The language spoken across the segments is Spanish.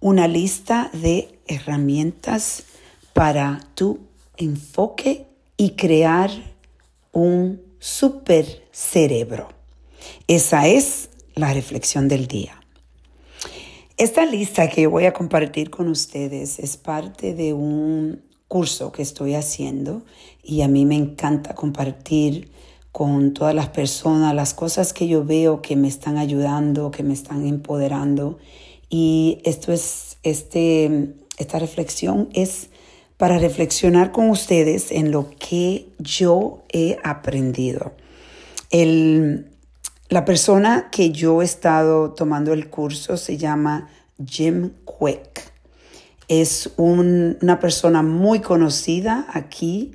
una lista de herramientas para tu enfoque y crear un super cerebro. Esa es la reflexión del día. Esta lista que voy a compartir con ustedes es parte de un curso que estoy haciendo y a mí me encanta compartir con todas las personas las cosas que yo veo que me están ayudando, que me están empoderando. Y esto es, este, esta reflexión es para reflexionar con ustedes en lo que yo he aprendido. El, la persona que yo he estado tomando el curso se llama Jim Quick. Es una persona muy conocida aquí,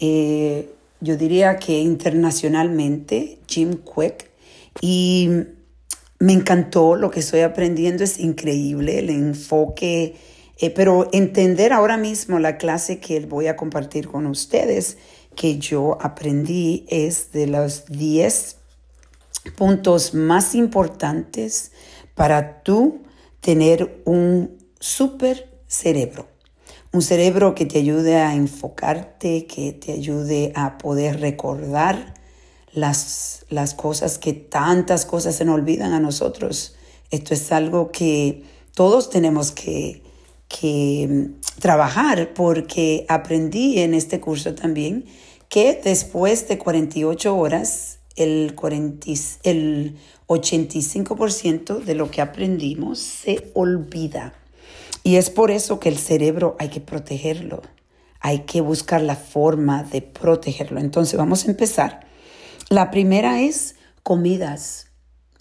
eh, yo diría que internacionalmente, Jim Quick. Y me encantó lo que estoy aprendiendo, es increíble el enfoque, eh, pero entender ahora mismo la clase que voy a compartir con ustedes, que yo aprendí, es de los 10 puntos más importantes para tú tener un super cerebro. Un cerebro que te ayude a enfocarte, que te ayude a poder recordar las, las cosas que tantas cosas se nos olvidan a nosotros. Esto es algo que todos tenemos que, que trabajar porque aprendí en este curso también que después de 48 horas el, 40, el 85% de lo que aprendimos se olvida. Y es por eso que el cerebro hay que protegerlo. Hay que buscar la forma de protegerlo. Entonces vamos a empezar. La primera es comidas.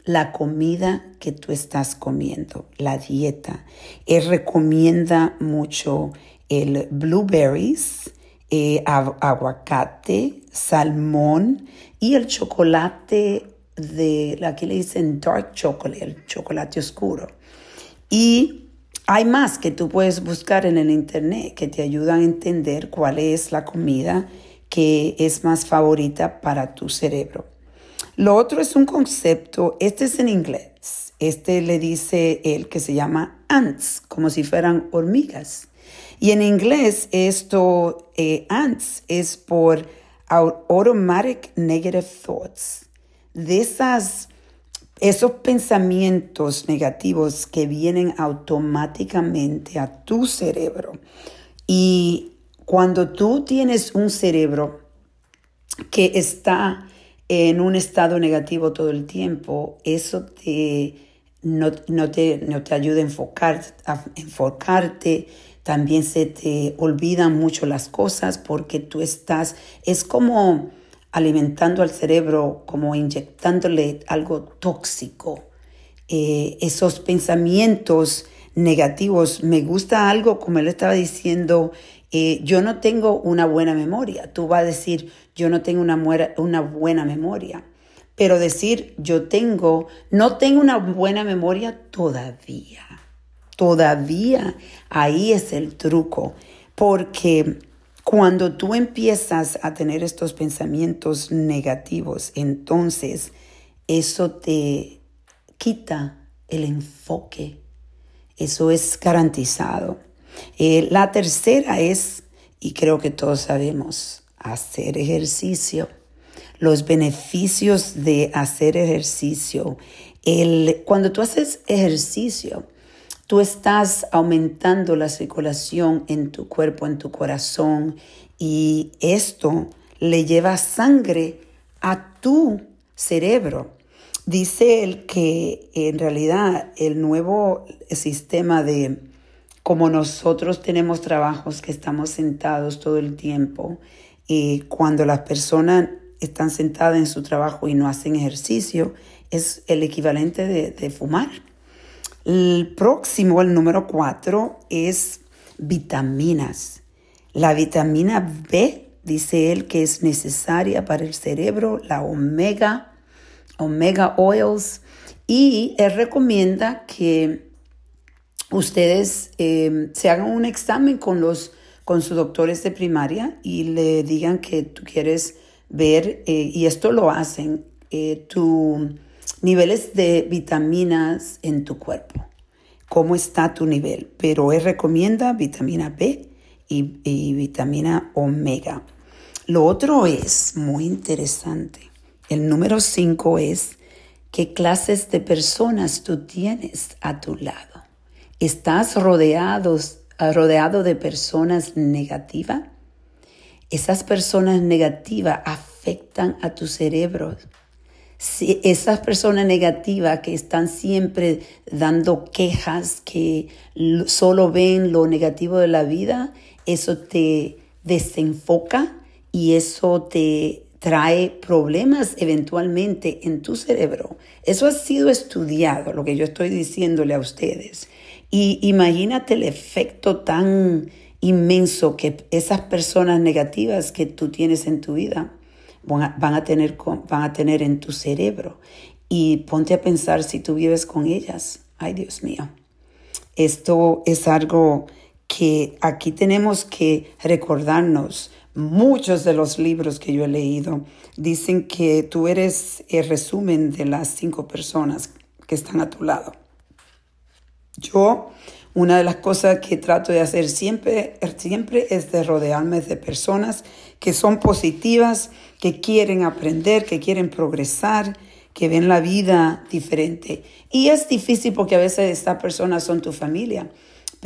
La comida que tú estás comiendo, la dieta. Él recomienda mucho el blueberries, eh, aguacate, salmón y el chocolate de, aquí le dicen dark chocolate, el chocolate oscuro. Y hay más que tú puedes buscar en el internet que te ayudan a entender cuál es la comida que es más favorita para tu cerebro. Lo otro es un concepto, este es en inglés, este le dice el que se llama ants, como si fueran hormigas. Y en inglés esto, eh, ants, es por automatic negative thoughts, de esas, esos pensamientos negativos que vienen automáticamente a tu cerebro. Y cuando tú tienes un cerebro que está en un estado negativo todo el tiempo, eso te, no, te, no te ayuda a, enfocar, a enfocarte, también se te olvidan mucho las cosas porque tú estás, es como alimentando al cerebro, como inyectándole algo tóxico. Eh, esos pensamientos negativos, me gusta algo, como él estaba diciendo, eh, yo no tengo una buena memoria. Tú vas a decir, yo no tengo una, una buena memoria. Pero decir, yo tengo, no tengo una buena memoria todavía. Todavía ahí es el truco, porque cuando tú empiezas a tener estos pensamientos negativos, entonces eso te quita el enfoque. Eso es garantizado. Eh, la tercera es, y creo que todos sabemos, hacer ejercicio. Los beneficios de hacer ejercicio. Cuando tú haces ejercicio, Tú estás aumentando la circulación en tu cuerpo, en tu corazón, y esto le lleva sangre a tu cerebro. Dice él que en realidad el nuevo sistema de como nosotros tenemos trabajos que estamos sentados todo el tiempo y cuando las personas están sentadas en su trabajo y no hacen ejercicio, es el equivalente de, fumar. El próximo, el número cuatro, es vitaminas. La vitamina B, dice él, que es necesaria para el cerebro, la omega, omega oils, y él recomienda que ustedes eh, se hagan un examen con los con sus doctores de primaria y le digan que tú quieres ver, eh, y esto lo hacen, eh, tu niveles de vitaminas en tu cuerpo. cómo está tu nivel, pero él recomienda vitamina B y, y vitamina omega. Lo otro es muy interesante. El número 5 es qué clases de personas tú tienes a tu lado. ¿Estás rodeados, rodeado de personas negativas? Esas personas negativas afectan a tu cerebro. Si esas personas negativas que están siempre dando quejas, que solo ven lo negativo de la vida, eso te desenfoca y eso te trae problemas eventualmente en tu cerebro. Eso ha sido estudiado, lo que yo estoy diciéndole a ustedes. Y imagínate el efecto tan inmenso que esas personas negativas que tú tienes en tu vida van a, tener, van a tener en tu cerebro. Y ponte a pensar si tú vives con ellas. Ay, Dios mío. Esto es algo que aquí tenemos que recordarnos. Muchos de los libros que yo he leído dicen que tú eres el resumen de las cinco personas que están a tu lado. Yo una de las cosas que trato de hacer siempre, siempre es de rodearme de personas que son positivas, que quieren aprender, que quieren progresar, que ven la vida diferente. Y es difícil porque a veces estas personas son tu familia.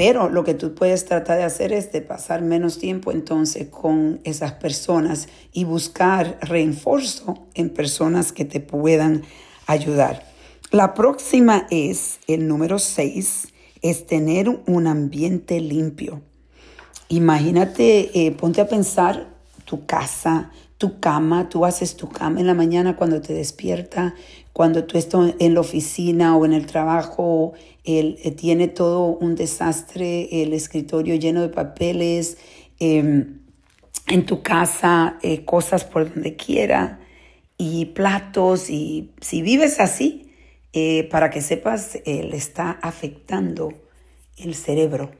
Pero lo que tú puedes tratar de hacer es de pasar menos tiempo entonces con esas personas y buscar refuerzo en personas que te puedan ayudar. La próxima es el número 6 es tener un ambiente limpio. Imagínate, eh, ponte a pensar tu casa, tu cama, tú haces tu cama en la mañana cuando te despierta, cuando tú estás en la oficina o en el trabajo, él, eh, tiene todo un desastre, el escritorio lleno de papeles, em, en tu casa, eh, cosas por donde quiera, y platos, y si vives así, eh, para que sepas, le está afectando el cerebro.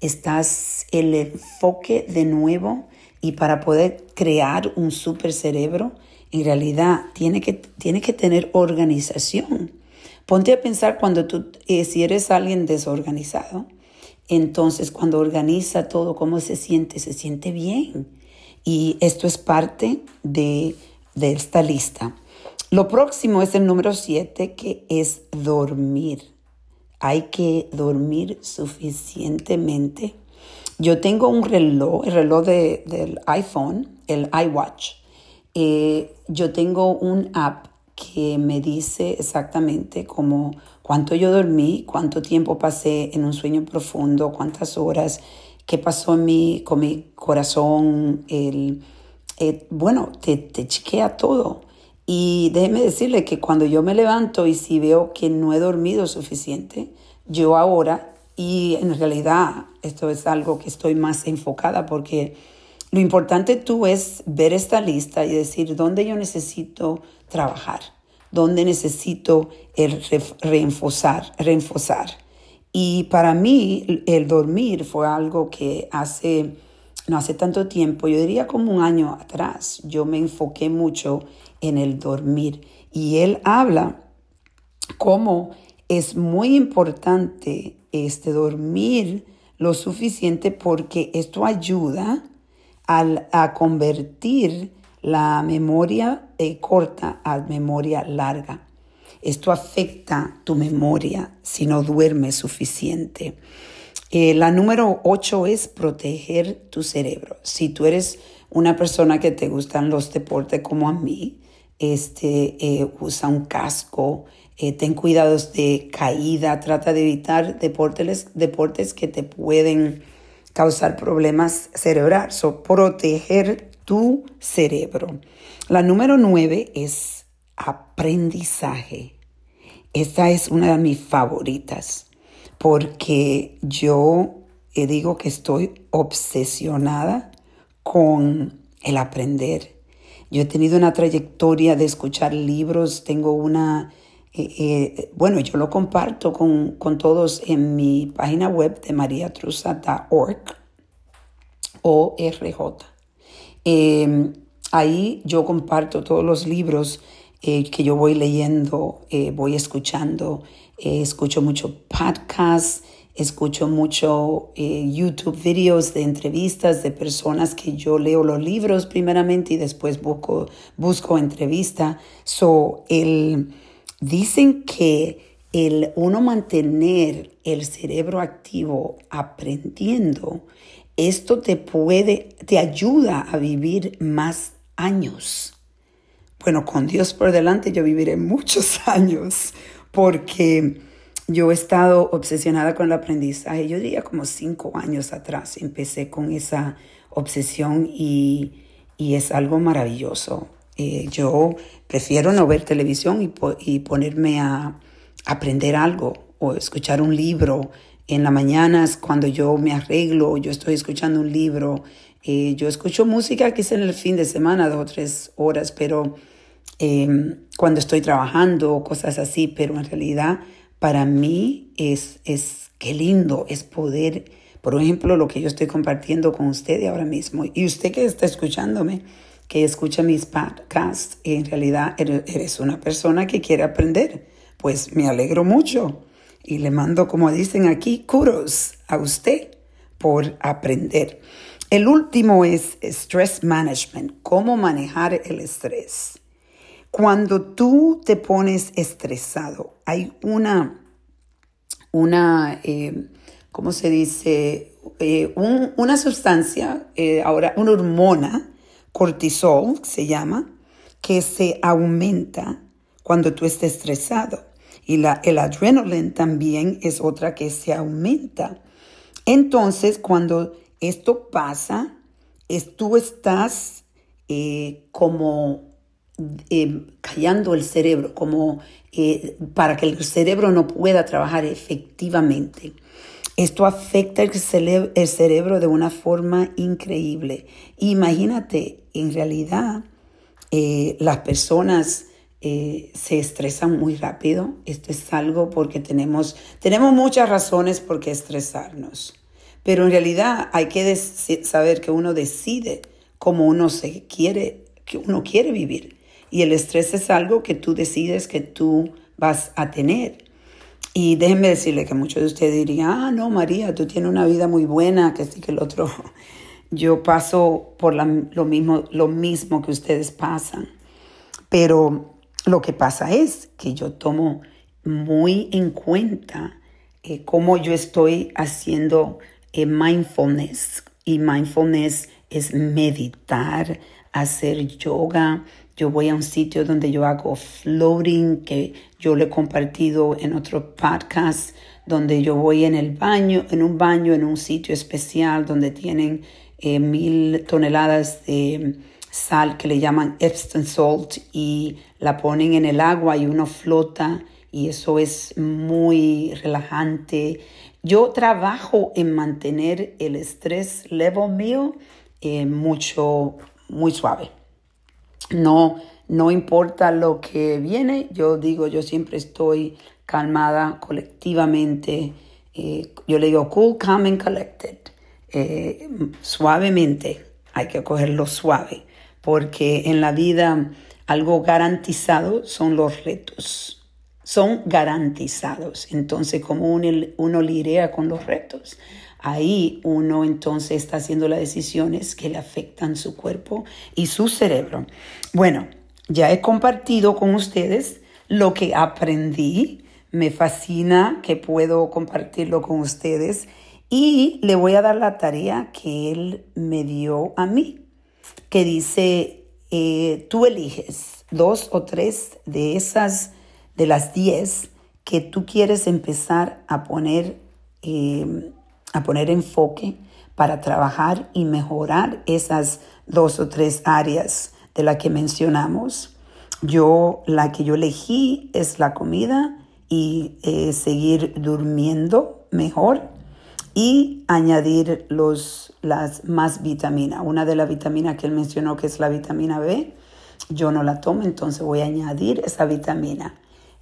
Estás el enfoque de nuevo y para poder crear un super cerebro, en realidad tiene que, tiene que tener organización. Ponte a pensar cuando tú, eh, si eres alguien desorganizado, entonces cuando organiza todo, ¿cómo se siente? Se siente bien. Y esto es parte de, de esta lista. Lo próximo es el número 7, que es dormir. Hay que dormir suficientemente. Yo tengo un reloj, el reloj del iPhone, el iWatch. Eh, yo tengo un app que me dice exactamente como cuánto yo dormí, cuánto tiempo pasé en un sueño profundo, cuántas horas, qué pasó en mí, con mi corazón. El, eh, bueno, te, te chequea todo. Y déjeme decirle que cuando yo me levanto y si veo que no he dormido suficiente, yo ahora, y en realidad esto es algo que estoy más enfocada porque lo importante tú es ver esta lista y decir dónde yo necesito trabajar, dónde necesito el reenfosar, reenfosar. Y para mí el dormir fue algo que hace, no hace tanto tiempo, yo diría como un año atrás, yo me enfoqué mucho en el dormir. Y él habla cómo es muy importante este dormir lo suficiente porque esto ayuda a convertir la memoria eh, corta a memoria larga. Esto afecta tu memoria si no duermes suficiente. Eh, la número 8 es proteger tu cerebro. Si tú eres una persona que te gustan los deportes como a mí, este, eh, usa un casco, ten cuidados de caída, trata de evitar deportes, deportes que te pueden causar problemas cerebrales, o proteger tu cerebro. La número nueve es aprendizaje. Esta es una de mis favoritas porque yo eh, digo que estoy obsesionada con el aprender yo he tenido una trayectoria de escuchar libros, tengo una, eh, eh, bueno, yo lo comparto con, todos en mi página web de mariatrusa.org o RJ. Em, ahí yo comparto todos los libros eh, que yo voy leyendo, voy escuchando eh, escucho mucho podcast, escucho mucho eh, YouTube videos de entrevistas de personas que yo leo los libros primeramente y después busco, busco entrevista. So, el, dicen que el uno mantener el cerebro activo aprendiendo, esto te puede, te ayuda a vivir más años. Bueno, con Dios por delante yo viviré muchos años porque yo he estado obsesionada con el aprendizaje. Yo diría como cinco años atrás empecé con esa obsesión y, es algo maravilloso. Eh, yo prefiero no ver televisión y, ponerme a aprender algo o escuchar un libro. En la mañana cuando yo me arreglo, yo estoy escuchando un libro. Eh, yo escucho música quizá en el fin de semana, dos o tres horas, pero em, cuando estoy trabajando, cosas así, pero en realidad para mí es, es qué lindo, es poder, por ejemplo, lo que yo estoy compartiendo con usted ahora mismo. Y usted que está escuchándome, que escucha mis podcasts, en realidad eres una persona que quiere aprender. Pues me alegro mucho y le mando, como dicen aquí, kudos a usted por aprender. El último es stress management, cómo manejar el estrés. Cuando tú te pones estresado, hay una, una eh, ¿cómo se dice? Eh, una sustancia, eh, ahora una hormona, cortisol se llama, que se aumenta cuando tú estés estresado. Y la, el adrenaline también es otra que se aumenta. Entonces, cuando esto pasa, es, tú estás como eh, callando el cerebro, como eh, para que el cerebro no pueda trabajar efectivamente. Esto afecta el, cerebro de una forma increíble. Imagínate, en realidad, eh, las personas se estresan muy rápido. Esto es algo porque tenemos, tenemos muchas razones por qué estresarnos. Pero en realidad hay que saber que uno decide cómo uno se quiere, que uno quiere vivir. Y el estrés es algo que tú decides que tú vas a tener. Y déjenme decirle que muchos de ustedes dirían, ah, no, María, tú tienes una vida muy buena, que sí que el otro. Yo paso por lo, mismo, lo mismo que ustedes pasan. Pero lo que pasa es que yo tomo muy en cuenta eh, cómo yo estoy haciendo eh, mindfulness. Y mindfulness es meditar, hacer yoga, yo voy a un sitio donde yo hago floating, que yo le he compartido en otro podcast, donde yo voy en el baño, en un baño, en un sitio especial donde tienen eh, mil toneladas de sal que le llaman Epsom salt y la ponen en el agua y uno flota y eso es muy relajante. Yo trabajo en mantener el estrés level mío eh, mucho, muy suave. No, no importa lo que viene, yo digo, yo siempre estoy calmada colectivamente. Eh, yo le digo cool, calm and collected. Eh, suavemente, hay que cogerlo suave, porque en la vida algo garantizado son los retos. Son garantizados. Entonces, como uno, uno lidia con los retos? Ahí uno entonces está haciendo las decisiones que le afectan su cuerpo y su cerebro. Bueno, ya he compartido con ustedes lo que aprendí. Me fascina que puedo compartirlo con ustedes y le voy a dar la tarea que él me dio a mí, que dice, eh, tú eliges dos o tres de esas, de las diez que tú quieres empezar a poner eh, a poner enfoque para trabajar y mejorar esas dos o tres áreas de las que mencionamos. Yo, la que yo elegí es la comida y eh, seguir durmiendo mejor y añadir los, las más vitaminas. Una de las vitaminas que él mencionó que es la vitamina B, yo no la tomo, entonces voy a añadir esa vitamina.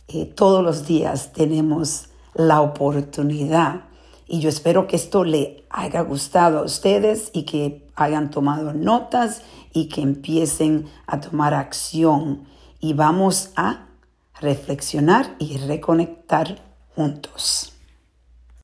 Eh, todos los días tenemos la oportunidad y yo espero que esto le haya gustado a ustedes y que hayan tomado notas y que empiecen a tomar acción. Y vamos a reflexionar y reconectar juntos.